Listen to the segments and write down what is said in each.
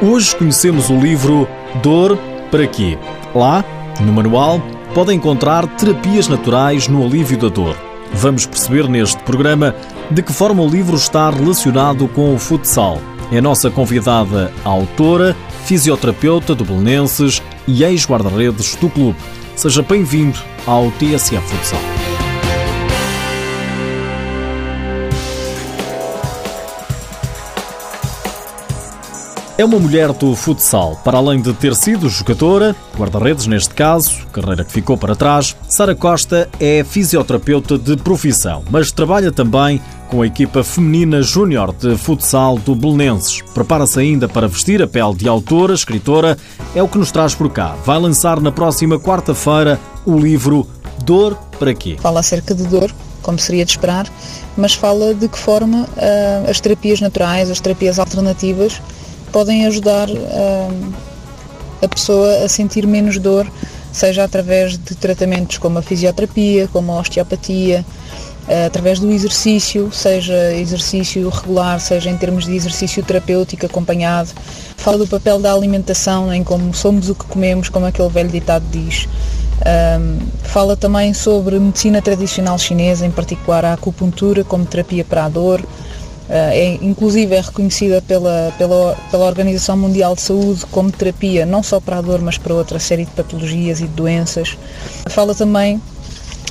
Hoje conhecemos o livro Dor para quê? Lá, no manual, podem encontrar terapias naturais no alívio da dor. Vamos perceber neste programa de que forma o livro está relacionado com o futsal. É a nossa convidada a autora, fisioterapeuta do Belenenses e ex-guarda-redes do clube. Seja bem-vindo ao TSF Futsal. É uma mulher do futsal. Para além de ter sido jogadora, guarda-redes neste caso, carreira que ficou para trás, Sara Costa é fisioterapeuta de profissão, mas trabalha também com a equipa feminina júnior de futsal do Belenenses. Prepara-se ainda para vestir a pele de autora, escritora, é o que nos traz por cá. Vai lançar na próxima quarta-feira o livro Dor para quê? Fala acerca de dor, como seria de esperar, mas fala de que forma uh, as terapias naturais, as terapias alternativas, podem ajudar uh, a pessoa a sentir menos dor, seja através de tratamentos como a fisioterapia, como a osteopatia, uh, através do exercício, seja exercício regular, seja em termos de exercício terapêutico acompanhado. Fala do papel da alimentação, em como somos o que comemos, como aquele velho ditado diz. Um, fala também sobre medicina tradicional chinesa, em particular a acupuntura como terapia para a dor. Uh, é, inclusive é reconhecida pela, pela, pela Organização Mundial de Saúde como terapia não só para a dor, mas para outra série de patologias e de doenças. Fala também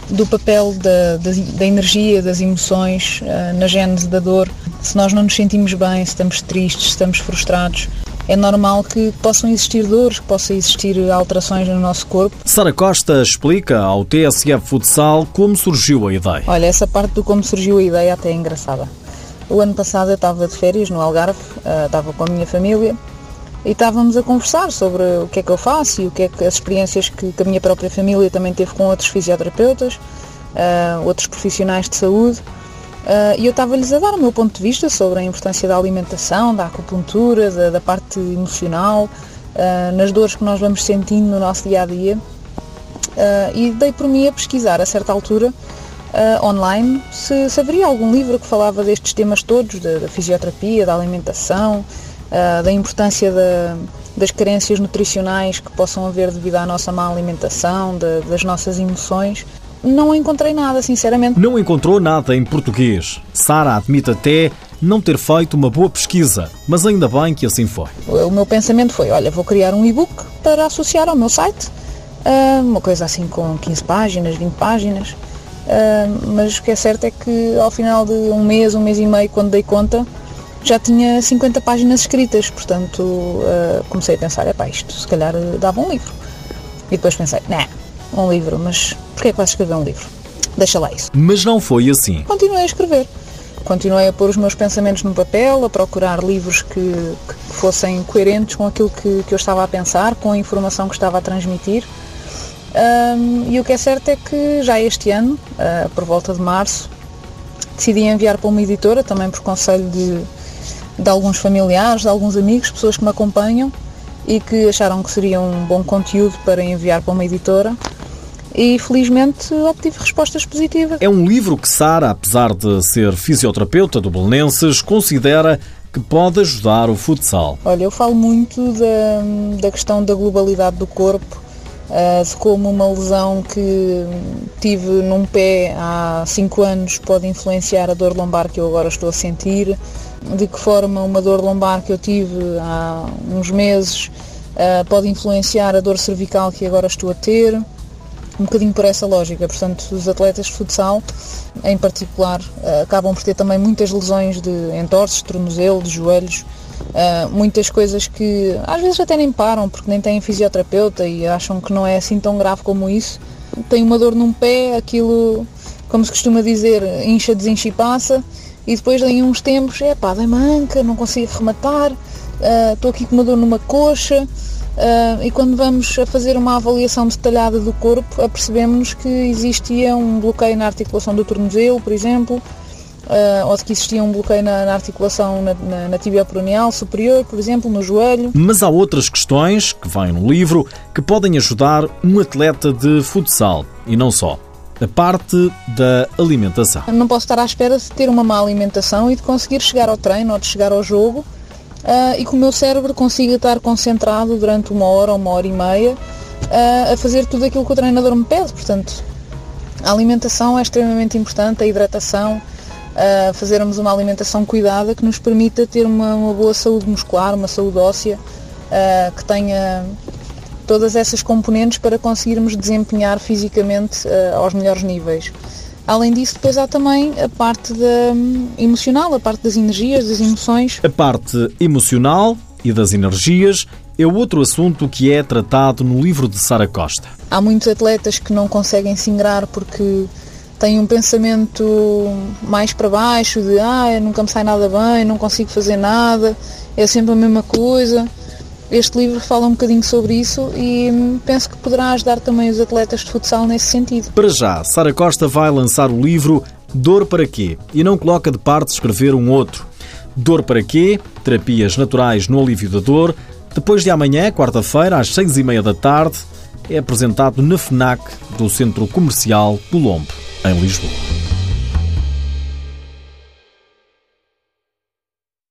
do papel da, da, da energia, das emoções uh, na gênese da dor. Se nós não nos sentimos bem, se estamos tristes, se estamos frustrados, é normal que possam existir dores, que possam existir alterações no nosso corpo. Sara Costa explica ao TSF Futsal como surgiu a ideia. Olha, essa parte do como surgiu a ideia até é engraçada. O ano passado eu estava de férias no Algarve, uh, estava com a minha família e estávamos a conversar sobre o que é que eu faço e o que é que as experiências que, que a minha própria família também teve com outros fisioterapeutas, uh, outros profissionais de saúde. Uh, e eu estava-lhes a dar o meu ponto de vista sobre a importância da alimentação, da acupuntura, da, da parte emocional, nas dores que nós vamos sentindo no nosso dia a dia. Uh, e dei por mim a pesquisar a certa altura online se, se, haveria algum livro que falava destes temas todos, da, da fisioterapia, da alimentação, da importância da, das carências nutricionais que possam haver devido à nossa má alimentação, das nossas emoções. Não encontrei nada, sinceramente. Não encontrou nada em português. Sara admite até não ter feito uma boa pesquisa, mas ainda bem que assim foi. O meu pensamento foi: olha, vou criar um e-book para associar ao meu site, ah, uma coisa assim com 15 páginas, 20 páginas. Ah, mas o que é certo é que ao final de um mês, um mês e meio, quando dei conta, já tinha 50 páginas escritas, portanto ah, comecei a pensar: é pá, isto se calhar dava um livro. E depois pensei: não, nah, um livro, mas porquê é que vais escrever um livro? Deixa lá isso. Mas não foi assim. Continuei a escrever. Continuei a pôr os meus pensamentos no papel, a procurar livros que, que fossem coerentes com aquilo que, que, eu estava a pensar, com a informação que estava a transmitir. Um, e o que é certo é que já este ano, uh, por volta de março, decidi enviar para uma editora, também por conselho de, de alguns familiares, de alguns amigos, pessoas que me acompanham e que acharam que seria um bom conteúdo para enviar para uma editora e felizmente obtive respostas positivas. É um livro que Sara, apesar de ser fisioterapeuta do Belenenses, considera que pode ajudar o futsal. Olha, eu falo muito da, da questão da globalidade do corpo, de como uma lesão que tive num pé há 5 anos pode influenciar a dor lombar que eu agora estou a sentir, de que forma uma dor lombar que eu tive há uns meses uh, pode influenciar a dor cervical que agora estou a ter um bocadinho por essa lógica. Portanto, os atletas de futsal, em particular, eh, acabam por ter também muitas lesões de entorses, de tornozelo, de joelhos, Uh, muitas coisas que às vezes até nem param porque nem têm fisioterapeuta e acham que não é assim tão grave como isso. Tem uma dor num pé, aquilo, como se costuma dizer, incha, desincha e passa, e depois em uns tempos, é pá, dei manca, não consigo rematar, ah, estou uh, aqui com uma dor numa coxa, Uh, e quando vamos a fazer uma avaliação detalhada do corpo, apercebemos que existia um bloqueio na articulação do tornozelo, por exemplo, uh, ou de que existia um bloqueio na, na articulação na, na, na tibia peroneal superior, por exemplo, no joelho. Mas há outras questões que vêm no livro que podem ajudar um atleta de futsal e não só. A parte da alimentação. Não posso estar à espera de ter uma má alimentação e de conseguir chegar ao treino ou de chegar ao jogo uh, e que o meu cérebro consiga estar concentrado durante uma hora ou uma hora e meia uh, a fazer tudo aquilo que o treinador me pede. Portanto, a alimentação é extremamente importante, a hidratação, uh, fazermos uma alimentação cuidada que nos permita ter uma, uma boa saúde muscular, uma saúde óssea, uh, que tenha todas essas componentes para conseguirmos desempenhar fisicamente uh, aos melhores níveis. Além disso, depois há também a parte da, um, emocional, a parte das energias, das emoções. A parte emocional e das energias é outro assunto que é tratado no livro de Sara Costa. Há muitos atletas que não conseguem se ingrar porque têm um pensamento mais para baixo de ah, nunca me sai nada bem, não consigo fazer nada, é sempre a mesma coisa. Este livro fala um bocadinho sobre isso e penso que poderá ajudar também os atletas de futsal nesse sentido. Para já, Sara Costa vai lançar o livro Dor para quê? E não coloca de parte escrever um outro. Dor para quê? Terapias naturais no alívio da dor. Depois de amanhã, quarta-feira, às seis e meia da tarde, é apresentado na FNAC do Centro Comercial Colombo, em Lisboa.